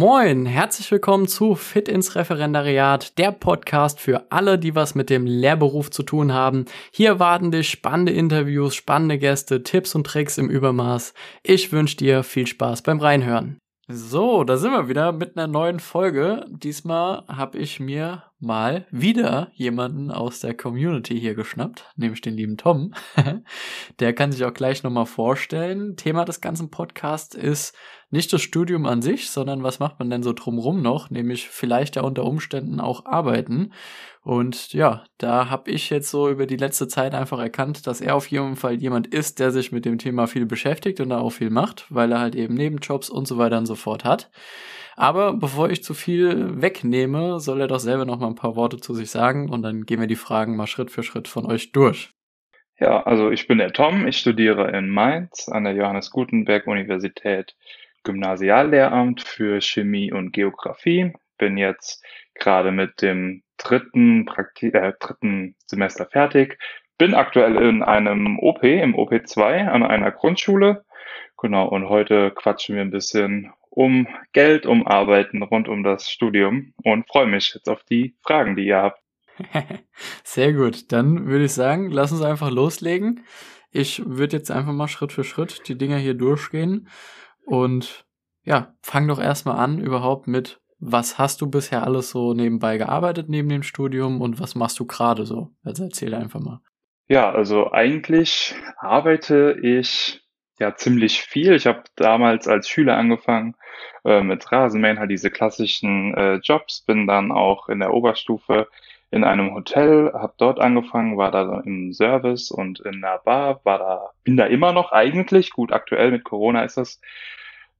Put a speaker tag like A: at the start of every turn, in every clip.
A: Moin, herzlich willkommen zu Fit ins Referendariat, der Podcast für alle, die was mit dem Lehrberuf zu tun haben. Hier warten dich spannende Interviews, spannende Gäste, Tipps und Tricks im Übermaß. Ich wünsche dir viel Spaß beim Reinhören. So, da sind wir wieder mit einer neuen Folge. Diesmal habe ich mir mal wieder jemanden aus der Community hier geschnappt, nämlich den lieben Tom. der kann sich auch gleich nochmal vorstellen. Thema des ganzen Podcasts ist nicht das Studium an sich, sondern was macht man denn so drumrum noch, nämlich vielleicht ja unter Umständen auch arbeiten. Und ja, da habe ich jetzt so über die letzte Zeit einfach erkannt, dass er auf jeden Fall jemand ist, der sich mit dem Thema viel beschäftigt und da auch viel macht, weil er halt eben Nebenjobs und so weiter und so fort hat. Aber bevor ich zu viel wegnehme, soll er doch selber noch mal ein paar Worte zu sich sagen und dann gehen wir die Fragen mal Schritt für Schritt von euch durch.
B: Ja, also ich bin der Tom, ich studiere in Mainz an der Johannes Gutenberg Universität Gymnasiallehramt für Chemie und Geografie. Bin jetzt gerade mit dem dritten, Prakti äh, dritten Semester fertig. Bin aktuell in einem OP, im OP2 an einer Grundschule. Genau, und heute quatschen wir ein bisschen um Geld, um Arbeiten rund um das Studium und freue mich jetzt auf die Fragen, die ihr habt.
A: Sehr gut, dann würde ich sagen, lass uns einfach loslegen. Ich würde jetzt einfach mal Schritt für Schritt die Dinger hier durchgehen und ja, fang doch erstmal an überhaupt mit, was hast du bisher alles so nebenbei gearbeitet neben dem Studium und was machst du gerade so? Also erzähl einfach mal.
B: Ja, also eigentlich arbeite ich ja ziemlich viel. Ich habe damals als Schüler angefangen äh, mit Rasenmähen, halt diese klassischen äh, Jobs, bin dann auch in der Oberstufe in einem Hotel, habe dort angefangen, war da im Service und in der Bar, war da, bin da immer noch eigentlich. Gut, aktuell mit Corona ist das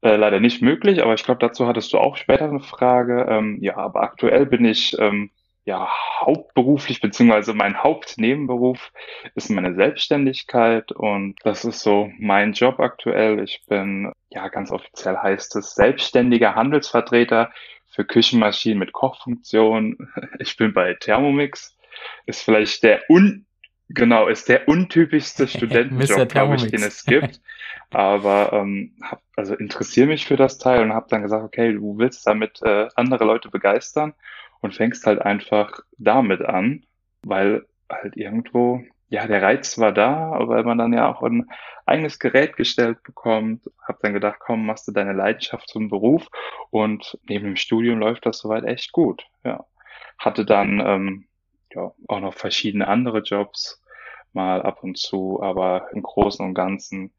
B: äh, leider nicht möglich, aber ich glaube, dazu hattest du auch später eine Frage. Ähm, ja, aber aktuell bin ich ähm, ja hauptberuflich, beziehungsweise mein Hauptnebenberuf ist meine Selbstständigkeit und das ist so mein Job aktuell. Ich bin, ja, ganz offiziell heißt es selbstständiger Handelsvertreter für Küchenmaschinen mit Kochfunktion. Ich bin bei Thermomix. Ist vielleicht der un Genau, ist der untypischste Studentenjob, glaube ich, den es gibt. Aber ähm, hab, also interessiere mich für das Teil und habe dann gesagt, okay, du willst damit äh, andere Leute begeistern und fängst halt einfach damit an, weil halt irgendwo, ja, der Reiz war da, weil man dann ja auch ein eigenes Gerät gestellt bekommt. Hab dann gedacht, komm, machst du deine Leidenschaft zum Beruf und neben dem Studium läuft das soweit echt gut. Ja, hatte dann ähm, ja auch noch verschiedene andere Jobs mal ab und zu, aber im Großen und Ganzen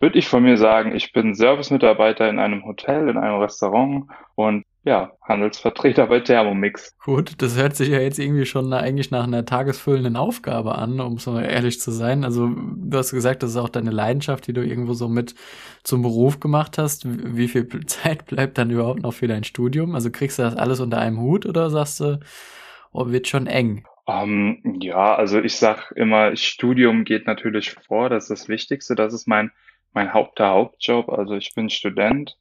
B: würde ich von mir sagen, ich bin Servicemitarbeiter in einem Hotel, in einem Restaurant und ja, Handelsvertreter bei Thermomix.
A: Gut, das hört sich ja jetzt irgendwie schon eigentlich nach einer tagesfüllenden Aufgabe an, um so ehrlich zu sein. Also du hast gesagt, das ist auch deine Leidenschaft, die du irgendwo so mit zum Beruf gemacht hast. Wie viel Zeit bleibt dann überhaupt noch für dein Studium? Also kriegst du das alles unter einem Hut oder sagst du, oh, wird schon eng?
B: Um, ähm, ja, also ich sag immer, Studium geht natürlich vor, das ist das Wichtigste, das ist mein mein Haupt der Hauptjob. Also ich bin Student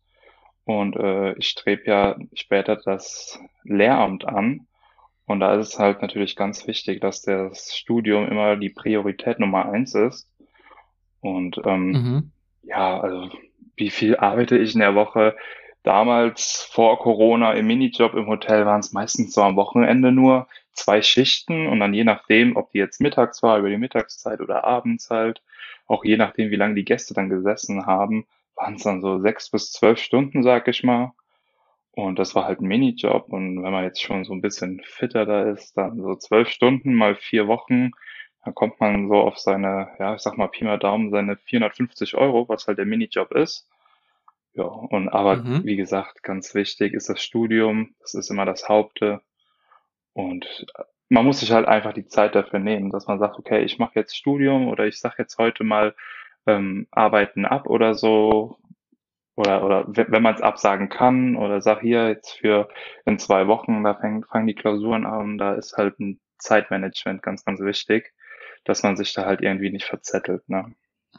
B: und äh, ich strebe ja später das Lehramt an. Und da ist es halt natürlich ganz wichtig, dass das Studium immer die Priorität Nummer eins ist. Und ähm, mhm. ja, also wie viel arbeite ich in der Woche? Damals vor Corona im Minijob im Hotel waren es meistens so am Wochenende nur zwei Schichten und dann je nachdem, ob die jetzt mittags war, über die Mittagszeit oder abends halt, auch je nachdem, wie lange die Gäste dann gesessen haben, waren es dann so sechs bis zwölf Stunden, sag ich mal. Und das war halt ein Minijob. Und wenn man jetzt schon so ein bisschen fitter da ist, dann so zwölf Stunden mal vier Wochen, dann kommt man so auf seine, ja, ich sag mal Pi mal Daumen, seine 450 Euro, was halt der Minijob ist. Ja, und aber mhm. wie gesagt, ganz wichtig ist das Studium. Das ist immer das Haupte. Und man muss sich halt einfach die Zeit dafür nehmen, dass man sagt, okay, ich mache jetzt Studium oder ich sage jetzt heute mal ähm, Arbeiten ab oder so. Oder, oder wenn man es absagen kann oder sag hier jetzt für in zwei Wochen, da fängt, fangen die Klausuren an, da ist halt ein Zeitmanagement ganz, ganz wichtig, dass man sich da halt irgendwie nicht verzettelt. Ne?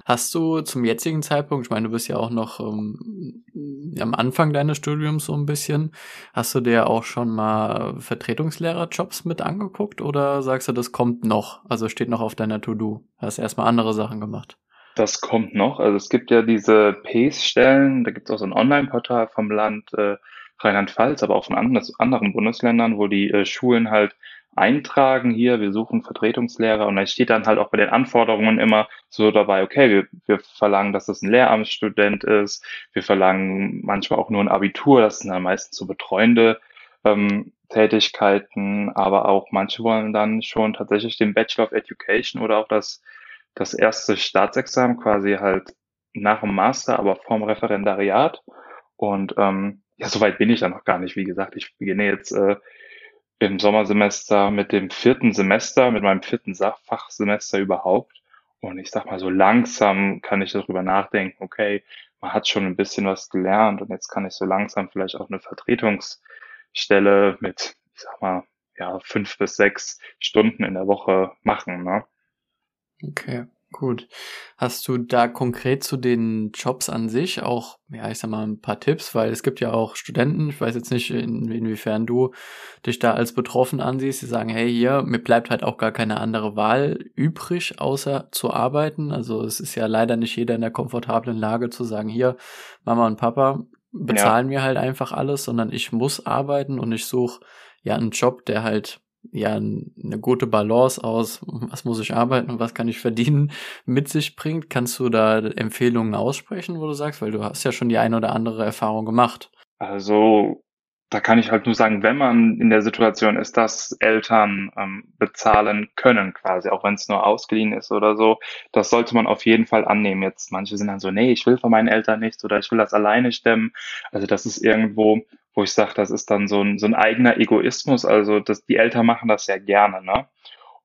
A: Hast du zum jetzigen Zeitpunkt, ich meine, du bist ja auch noch ähm, am Anfang deines Studiums so ein bisschen, hast du dir auch schon mal Vertretungslehrerjobs mit angeguckt oder sagst du, das kommt noch? Also steht noch auf deiner To-Do? Hast erstmal andere Sachen gemacht?
B: Das kommt noch. Also es gibt ja diese PACE-Stellen, da gibt es auch so ein Online-Portal vom Land äh, Rheinland-Pfalz, aber auch von anderen Bundesländern, wo die äh, Schulen halt eintragen hier, wir suchen Vertretungslehrer und da steht dann halt auch bei den Anforderungen immer so dabei, okay, wir, wir verlangen, dass das ein Lehramtsstudent ist, wir verlangen manchmal auch nur ein Abitur, das sind dann meistens so betreuende ähm, Tätigkeiten, aber auch manche wollen dann schon tatsächlich den Bachelor of Education oder auch das, das erste Staatsexamen quasi halt nach dem Master, aber vorm Referendariat. Und ähm, ja, soweit bin ich dann noch gar nicht. Wie gesagt, ich beginne jetzt äh, im Sommersemester mit dem vierten Semester, mit meinem vierten Fachsemester überhaupt. Und ich sag mal, so langsam kann ich darüber nachdenken, okay, man hat schon ein bisschen was gelernt und jetzt kann ich so langsam vielleicht auch eine Vertretungsstelle mit, ich sag mal, ja, fünf bis sechs Stunden in der Woche machen. Ne?
A: Okay. Gut. Hast du da konkret zu den Jobs an sich auch, ja, ich sag mal, ein paar Tipps, weil es gibt ja auch Studenten, ich weiß jetzt nicht, in, inwiefern du dich da als betroffen ansiehst, die sagen, hey, hier, mir bleibt halt auch gar keine andere Wahl übrig, außer zu arbeiten. Also es ist ja leider nicht jeder in der komfortablen Lage zu sagen, hier, Mama und Papa bezahlen ja. mir halt einfach alles, sondern ich muss arbeiten und ich suche ja einen Job, der halt ja eine gute Balance aus, was muss ich arbeiten und was kann ich verdienen, mit sich bringt. Kannst du da Empfehlungen aussprechen, wo du sagst, weil du hast ja schon die eine oder andere Erfahrung gemacht.
B: Also da kann ich halt nur sagen, wenn man in der Situation ist, dass Eltern ähm, bezahlen können, quasi, auch wenn es nur ausgeliehen ist oder so, das sollte man auf jeden Fall annehmen. Jetzt manche sind dann so, nee, ich will von meinen Eltern nichts oder ich will das alleine stemmen. Also das ist irgendwo, wo ich sage, das ist dann so ein, so ein eigener Egoismus. Also das, die Eltern machen das ja gerne, ne?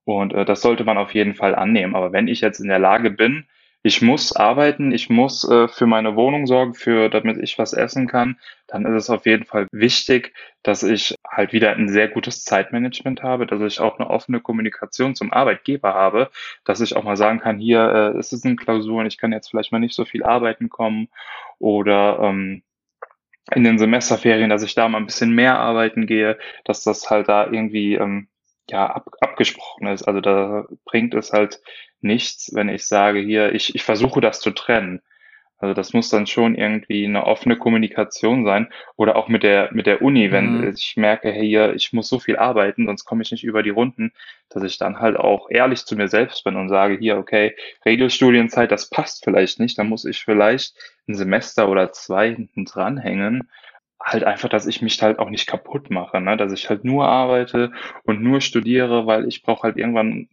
B: Und äh, das sollte man auf jeden Fall annehmen. Aber wenn ich jetzt in der Lage bin, ich muss arbeiten, ich muss äh, für meine Wohnung sorgen, für damit ich was essen kann, dann ist es auf jeden Fall wichtig, dass ich halt wieder ein sehr gutes Zeitmanagement habe, dass ich auch eine offene Kommunikation zum Arbeitgeber habe, dass ich auch mal sagen kann, hier äh, ist es eine Klausur und ich kann jetzt vielleicht mal nicht so viel arbeiten kommen oder ähm, in den Semesterferien, dass ich da mal ein bisschen mehr arbeiten gehe, dass das halt da irgendwie ähm, ja ab, abgesprochen ist. Also da bringt es halt nichts, wenn ich sage hier, ich, ich versuche das zu trennen. Also das muss dann schon irgendwie eine offene Kommunikation sein oder auch mit der mit der Uni, wenn mhm. ich merke, hey, hier, ich muss so viel arbeiten, sonst komme ich nicht über die Runden, dass ich dann halt auch ehrlich zu mir selbst bin und sage, hier, okay, Regelstudienzeit, das passt vielleicht nicht, dann muss ich vielleicht ein Semester oder zwei hinten dranhängen. Halt einfach, dass ich mich halt auch nicht kaputt mache, ne? dass ich halt nur arbeite und nur studiere, weil ich brauche halt irgendwann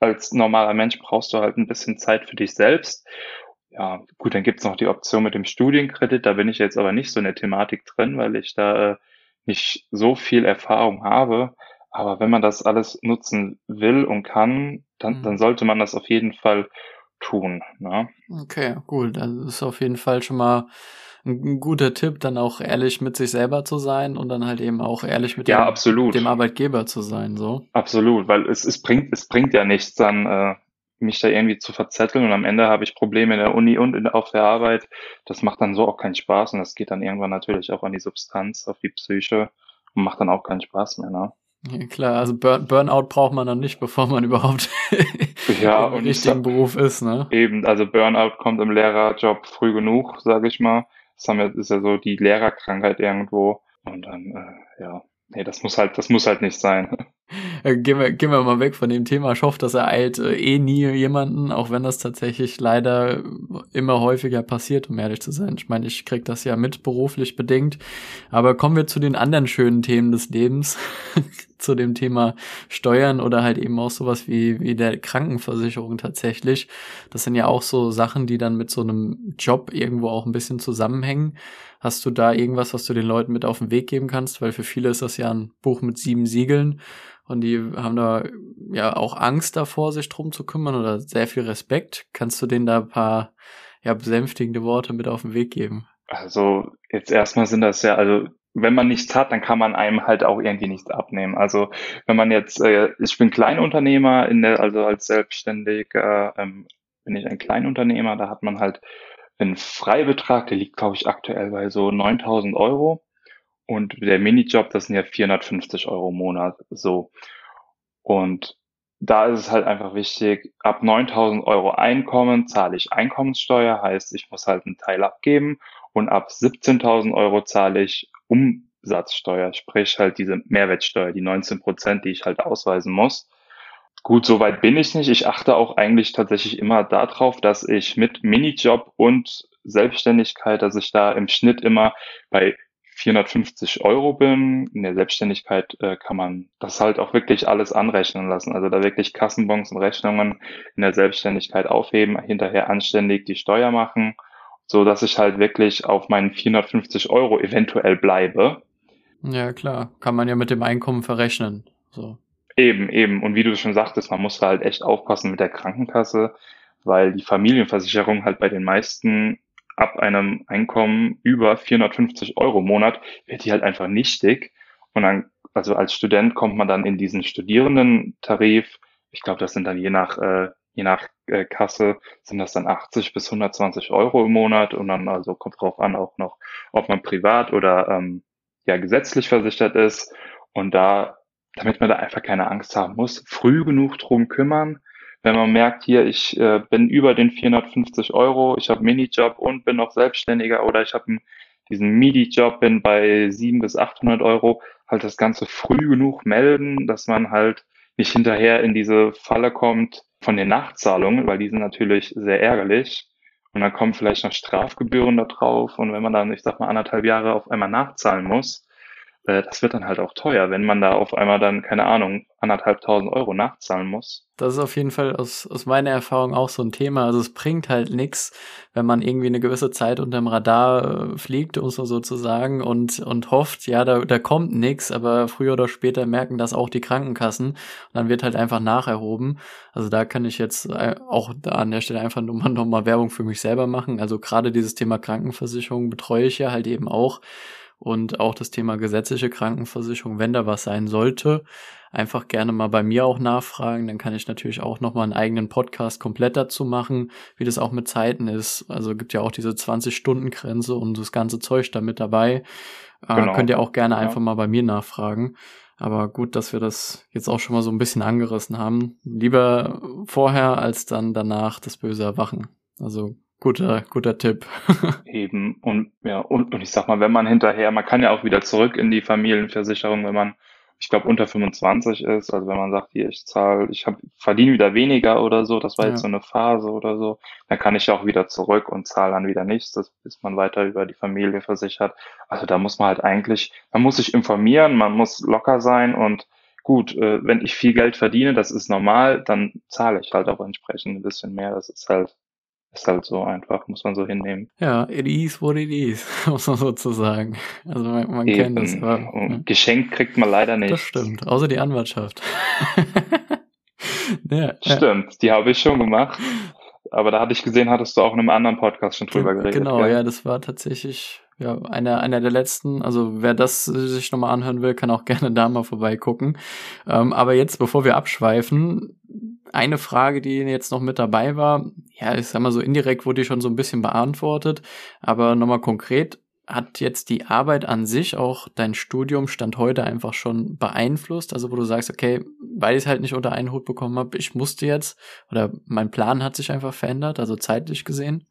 B: als normaler Mensch brauchst du halt ein bisschen Zeit für dich selbst. Ja, gut, dann gibt's noch die Option mit dem Studienkredit. Da bin ich jetzt aber nicht so in der Thematik drin, weil ich da äh, nicht so viel Erfahrung habe. Aber wenn man das alles nutzen will und kann, dann, mhm. dann sollte man das auf jeden Fall tun. Ne?
A: Okay, gut. Das ist auf jeden Fall schon mal ein guter Tipp, dann auch ehrlich mit sich selber zu sein und dann halt eben auch ehrlich mit
B: ja,
A: dem,
B: absolut.
A: dem Arbeitgeber zu sein. So.
B: Absolut, weil es, es bringt, es bringt ja nichts, dann äh, mich da irgendwie zu verzetteln und am Ende habe ich Probleme in der Uni und in, auf der Arbeit. Das macht dann so auch keinen Spaß und das geht dann irgendwann natürlich auch an die Substanz, auf die Psyche und macht dann auch keinen Spaß mehr, ne?
A: Ja, klar, also Burn Burnout braucht man dann nicht, bevor man überhaupt ja, im richtigen Beruf ist, ne?
B: Eben, also Burnout kommt im Lehrerjob früh genug, sage ich mal. Das haben wir, ist ja so die Lehrerkrankheit irgendwo. Und dann, äh, ja, nee, das muss halt, das muss halt nicht sein.
A: Äh, gehen wir, gehen wir mal weg von dem Thema. Ich hoffe, das ereilt äh, eh nie jemanden, auch wenn das tatsächlich leider immer häufiger passiert, um ehrlich zu sein. Ich meine, ich krieg das ja mit beruflich bedingt. Aber kommen wir zu den anderen schönen Themen des Lebens, zu dem Thema Steuern oder halt eben auch sowas wie, wie der Krankenversicherung tatsächlich. Das sind ja auch so Sachen, die dann mit so einem Job irgendwo auch ein bisschen zusammenhängen. Hast du da irgendwas, was du den Leuten mit auf den Weg geben kannst? Weil für viele ist das ja ein Buch mit sieben Siegeln und die haben da ja auch Angst davor, sich drum zu kümmern oder sehr viel Respekt. Kannst du denen da ein paar ja, besänftigende Worte mit auf den Weg geben?
B: Also jetzt erstmal sind das ja, also wenn man nichts hat, dann kann man einem halt auch irgendwie nichts abnehmen. Also wenn man jetzt, äh, ich bin Kleinunternehmer, in der, also als Selbstständiger ähm, bin ich ein Kleinunternehmer, da hat man halt einen Freibetrag, der liegt, glaube ich, aktuell bei so 9000 Euro. Und der Minijob, das sind ja 450 Euro im Monat. So. Und da ist es halt einfach wichtig, ab 9000 Euro Einkommen zahle ich Einkommenssteuer, heißt, ich muss halt einen Teil abgeben und ab 17.000 Euro zahle ich Umsatzsteuer, sprich halt diese Mehrwertsteuer, die 19 Prozent, die ich halt ausweisen muss. Gut, soweit bin ich nicht. Ich achte auch eigentlich tatsächlich immer darauf, dass ich mit Minijob und Selbstständigkeit, dass ich da im Schnitt immer bei 450 Euro bin. In der Selbstständigkeit äh, kann man das halt auch wirklich alles anrechnen lassen. Also da wirklich Kassenbons und Rechnungen in der Selbstständigkeit aufheben, hinterher anständig die Steuer machen, so dass ich halt wirklich auf meinen 450 Euro eventuell bleibe.
A: Ja, klar. Kann man ja mit dem Einkommen verrechnen. So.
B: Eben, eben. Und wie du schon sagtest, man muss da halt echt aufpassen mit der Krankenkasse, weil die Familienversicherung halt bei den meisten ab einem Einkommen über 450 Euro im Monat wird die halt einfach nichtig. Und dann, also als Student kommt man dann in diesen Studierendentarif. Ich glaube, das sind dann je nach, äh, je nach äh, Kasse sind das dann 80 bis 120 Euro im Monat. Und dann also kommt drauf an auch noch, ob man privat oder ähm, ja gesetzlich versichert ist. Und da damit man da einfach keine Angst haben muss, früh genug drum kümmern. Wenn man merkt, hier, ich äh, bin über den 450 Euro, ich habe Minijob und bin noch Selbstständiger oder ich habe diesen Midi-Job, bin bei 700 bis 800 Euro, halt das Ganze früh genug melden, dass man halt nicht hinterher in diese Falle kommt von den Nachzahlungen, weil die sind natürlich sehr ärgerlich. Und dann kommen vielleicht noch Strafgebühren da drauf. Und wenn man dann, ich sag mal, anderthalb Jahre auf einmal nachzahlen muss, äh, das wird dann halt auch teuer, wenn man da auf einmal dann, keine Ahnung, anderthalbtausend Euro nachzahlen muss.
A: Das ist auf jeden Fall aus, aus meiner Erfahrung auch so ein Thema. Also es bringt halt nichts, wenn man irgendwie eine gewisse Zeit unterm Radar äh, fliegt, um so sozusagen, und, und hofft, ja, da, da kommt nichts, aber früher oder später merken das auch die Krankenkassen. Und dann wird halt einfach nacherhoben. Also da kann ich jetzt äh, auch da an der Stelle einfach nochmal noch mal Werbung für mich selber machen. Also gerade dieses Thema Krankenversicherung betreue ich ja halt eben auch und auch das Thema gesetzliche Krankenversicherung, wenn da was sein sollte, einfach gerne mal bei mir auch nachfragen. Dann kann ich natürlich auch nochmal einen eigenen Podcast komplett dazu machen, wie das auch mit Zeiten ist. Also gibt ja auch diese 20-Stunden-Grenze und das ganze Zeug da mit dabei. Äh, genau. Äh, könnt ihr auch gerne ja. einfach mal bei mir nachfragen. Aber gut, dass wir das jetzt auch schon mal so ein bisschen angerissen haben. Lieber vorher als dann danach das böse Erwachen. Also Guter, guter Tipp.
B: Eben. Und ja, und, und ich sag mal, wenn man hinterher, man kann ja auch wieder zurück in die Familienversicherung, wenn man, ich glaube, unter 25 ist, also wenn man sagt, hier, ich zahle, ich hab, verdiene wieder weniger oder so, das war ja. jetzt so eine Phase oder so, dann kann ich ja auch wieder zurück und zahle dann wieder nichts, das ist man weiter über die Familie versichert. Also da muss man halt eigentlich, man muss sich informieren, man muss locker sein und gut, äh, wenn ich viel Geld verdiene, das ist normal, dann zahle ich halt auch entsprechend ein bisschen mehr. Das ist halt ist halt so einfach, muss man so hinnehmen.
A: Ja, it is what it is, muss man sozusagen. Also man, man kennt es. Aber,
B: ja. Geschenkt kriegt man leider nicht.
A: Das stimmt, außer die Anwartschaft.
B: ja, stimmt, ja. die habe ich schon gemacht. Aber da hatte ich gesehen, hattest du auch in einem anderen Podcast schon drüber geredet.
A: Genau, ja, ja das war tatsächlich ja, einer, einer der letzten. Also wer das sich nochmal anhören will, kann auch gerne da mal vorbeigucken. Ähm, aber jetzt, bevor wir abschweifen, eine Frage, die jetzt noch mit dabei war, ja, ich sag mal so indirekt wurde die schon so ein bisschen beantwortet, aber nochmal konkret, hat jetzt die Arbeit an sich auch dein Studium Stand heute einfach schon beeinflusst? Also wo du sagst, okay, weil ich es halt nicht unter einen Hut bekommen habe, ich musste jetzt oder mein Plan hat sich einfach verändert, also zeitlich gesehen?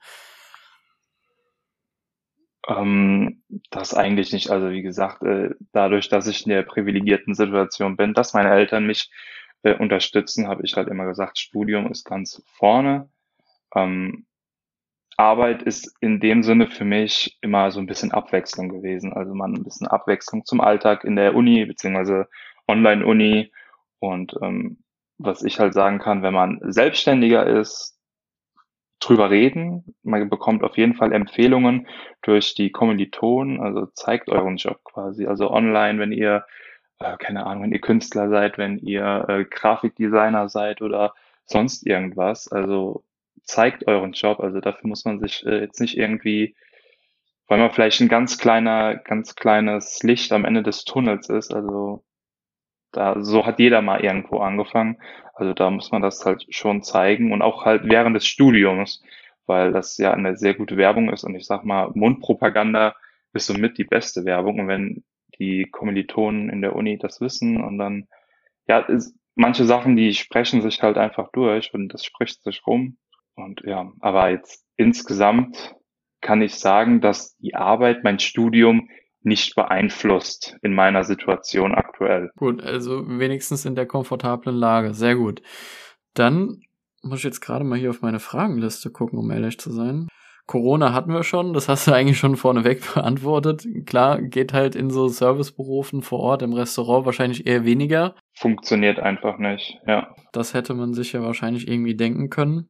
B: Ähm, das eigentlich nicht. Also wie gesagt, äh, dadurch, dass ich in der privilegierten Situation bin, dass meine Eltern mich äh, unterstützen, habe ich halt immer gesagt, Studium ist ganz vorne. Ähm, Arbeit ist in dem Sinne für mich immer so ein bisschen Abwechslung gewesen. Also man ein bisschen Abwechslung zum Alltag in der Uni beziehungsweise Online-Uni. Und ähm, was ich halt sagen kann, wenn man selbstständiger ist, drüber reden. Man bekommt auf jeden Fall Empfehlungen durch die Kommilitonen. Also zeigt euren Job quasi. Also online, wenn ihr äh, keine Ahnung, wenn ihr Künstler seid, wenn ihr äh, Grafikdesigner seid oder sonst irgendwas. Also zeigt euren Job. Also dafür muss man sich äh, jetzt nicht irgendwie, weil man vielleicht ein ganz kleiner, ganz kleines Licht am Ende des Tunnels ist. Also da, so hat jeder mal irgendwo angefangen. Also da muss man das halt schon zeigen und auch halt während des Studiums, weil das ja eine sehr gute Werbung ist und ich sag mal, Mundpropaganda ist somit die beste Werbung und wenn die Kommilitonen in der Uni das wissen und dann, ja, ist, manche Sachen, die sprechen sich halt einfach durch und das spricht sich rum. Und ja, aber jetzt insgesamt kann ich sagen, dass die Arbeit, mein Studium nicht beeinflusst in meiner Situation aktuell.
A: Gut, also wenigstens in der komfortablen Lage. Sehr gut. Dann muss ich jetzt gerade mal hier auf meine Fragenliste gucken, um ehrlich zu sein. Corona hatten wir schon, das hast du eigentlich schon vorneweg beantwortet. Klar, geht halt in so Serviceberufen vor Ort im Restaurant wahrscheinlich eher weniger.
B: Funktioniert einfach nicht, ja.
A: Das hätte man sich ja wahrscheinlich irgendwie denken können.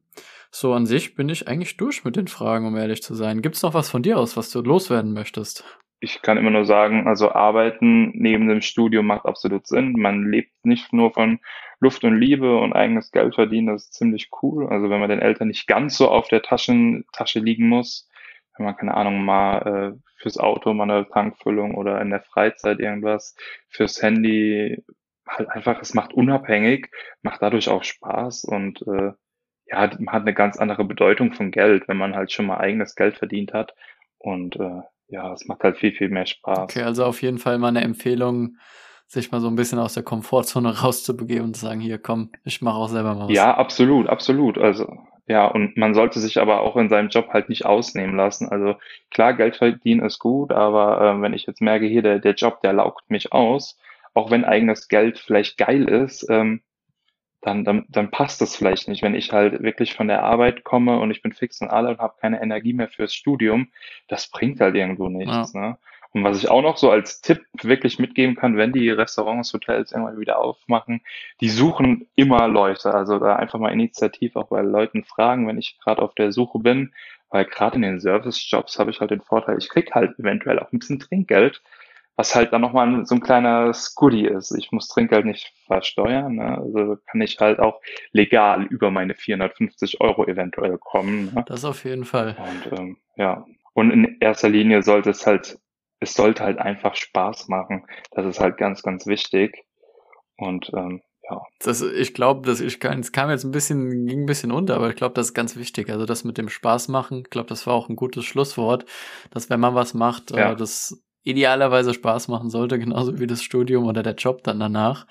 A: So an sich bin ich eigentlich durch mit den Fragen, um ehrlich zu sein. Gibt's noch was von dir aus, was du loswerden möchtest?
B: Ich kann immer nur sagen, also arbeiten neben dem Studium macht absolut Sinn. Man lebt nicht nur von Luft und Liebe und eigenes Geld verdienen, das ist ziemlich cool. Also wenn man den Eltern nicht ganz so auf der Taschen, Tasche liegen muss, wenn man, keine Ahnung, mal äh, fürs Auto mal eine Tankfüllung oder in der Freizeit irgendwas, fürs Handy, halt einfach, es macht unabhängig, macht dadurch auch Spaß und äh, ja, man hat eine ganz andere Bedeutung von Geld, wenn man halt schon mal eigenes Geld verdient hat. Und äh, ja, es macht halt viel, viel mehr Spaß.
A: Okay, also auf jeden Fall mal eine Empfehlung, sich mal so ein bisschen aus der Komfortzone rauszubegeben und zu sagen, hier komm, ich mache auch selber mal was.
B: Ja, absolut, absolut. Also ja, und man sollte sich aber auch in seinem Job halt nicht ausnehmen lassen. Also klar, Geld verdienen ist gut, aber äh, wenn ich jetzt merke, hier der, der Job, der laugt mich aus, auch wenn eigenes Geld vielleicht geil ist, ähm, dann, dann, dann passt das vielleicht nicht. Wenn ich halt wirklich von der Arbeit komme und ich bin fix und alle und habe keine Energie mehr fürs Studium, das bringt halt irgendwo nichts. Ja. Ne? Und was ich auch noch so als Tipp wirklich mitgeben kann, wenn die Restaurants, Hotels irgendwann wieder aufmachen, die suchen immer Leute. Also da einfach mal initiativ auch bei Leuten fragen, wenn ich gerade auf der Suche bin, weil gerade in den Service-Jobs habe ich halt den Vorteil, ich krieg halt eventuell auch ein bisschen Trinkgeld was halt dann nochmal so ein kleiner Scuddy ist. Ich muss Trinkgeld nicht versteuern, ne? also kann ich halt auch legal über meine 450 Euro eventuell kommen. Ne?
A: Das auf jeden Fall.
B: Und ähm, ja, und in erster Linie sollte es halt, es sollte halt einfach Spaß machen. Das ist halt ganz, ganz wichtig. Und ähm, ja.
A: Das, ich glaube, das ich kann, es kam jetzt ein bisschen, ging ein bisschen unter, aber ich glaube, das ist ganz wichtig. Also das mit dem Spaß machen, ich glaube, das war auch ein gutes Schlusswort, dass wenn man was macht, ja. äh, das idealerweise Spaß machen sollte, genauso wie das Studium oder der Job dann danach.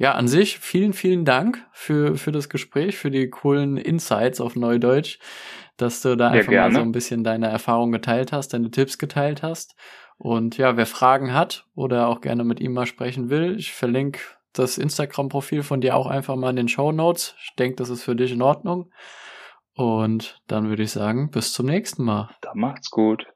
A: Ja, an sich vielen, vielen Dank für, für das Gespräch, für die coolen Insights auf Neudeutsch, dass du da einfach ja, mal so ein bisschen deine Erfahrung geteilt hast, deine Tipps geteilt hast. Und ja, wer Fragen hat oder auch gerne mit ihm mal sprechen will, ich verlinke das Instagram-Profil von dir auch einfach mal in den Show Notes. Ich denke, das ist für dich in Ordnung. Und dann würde ich sagen, bis zum nächsten Mal.
B: Dann macht's gut.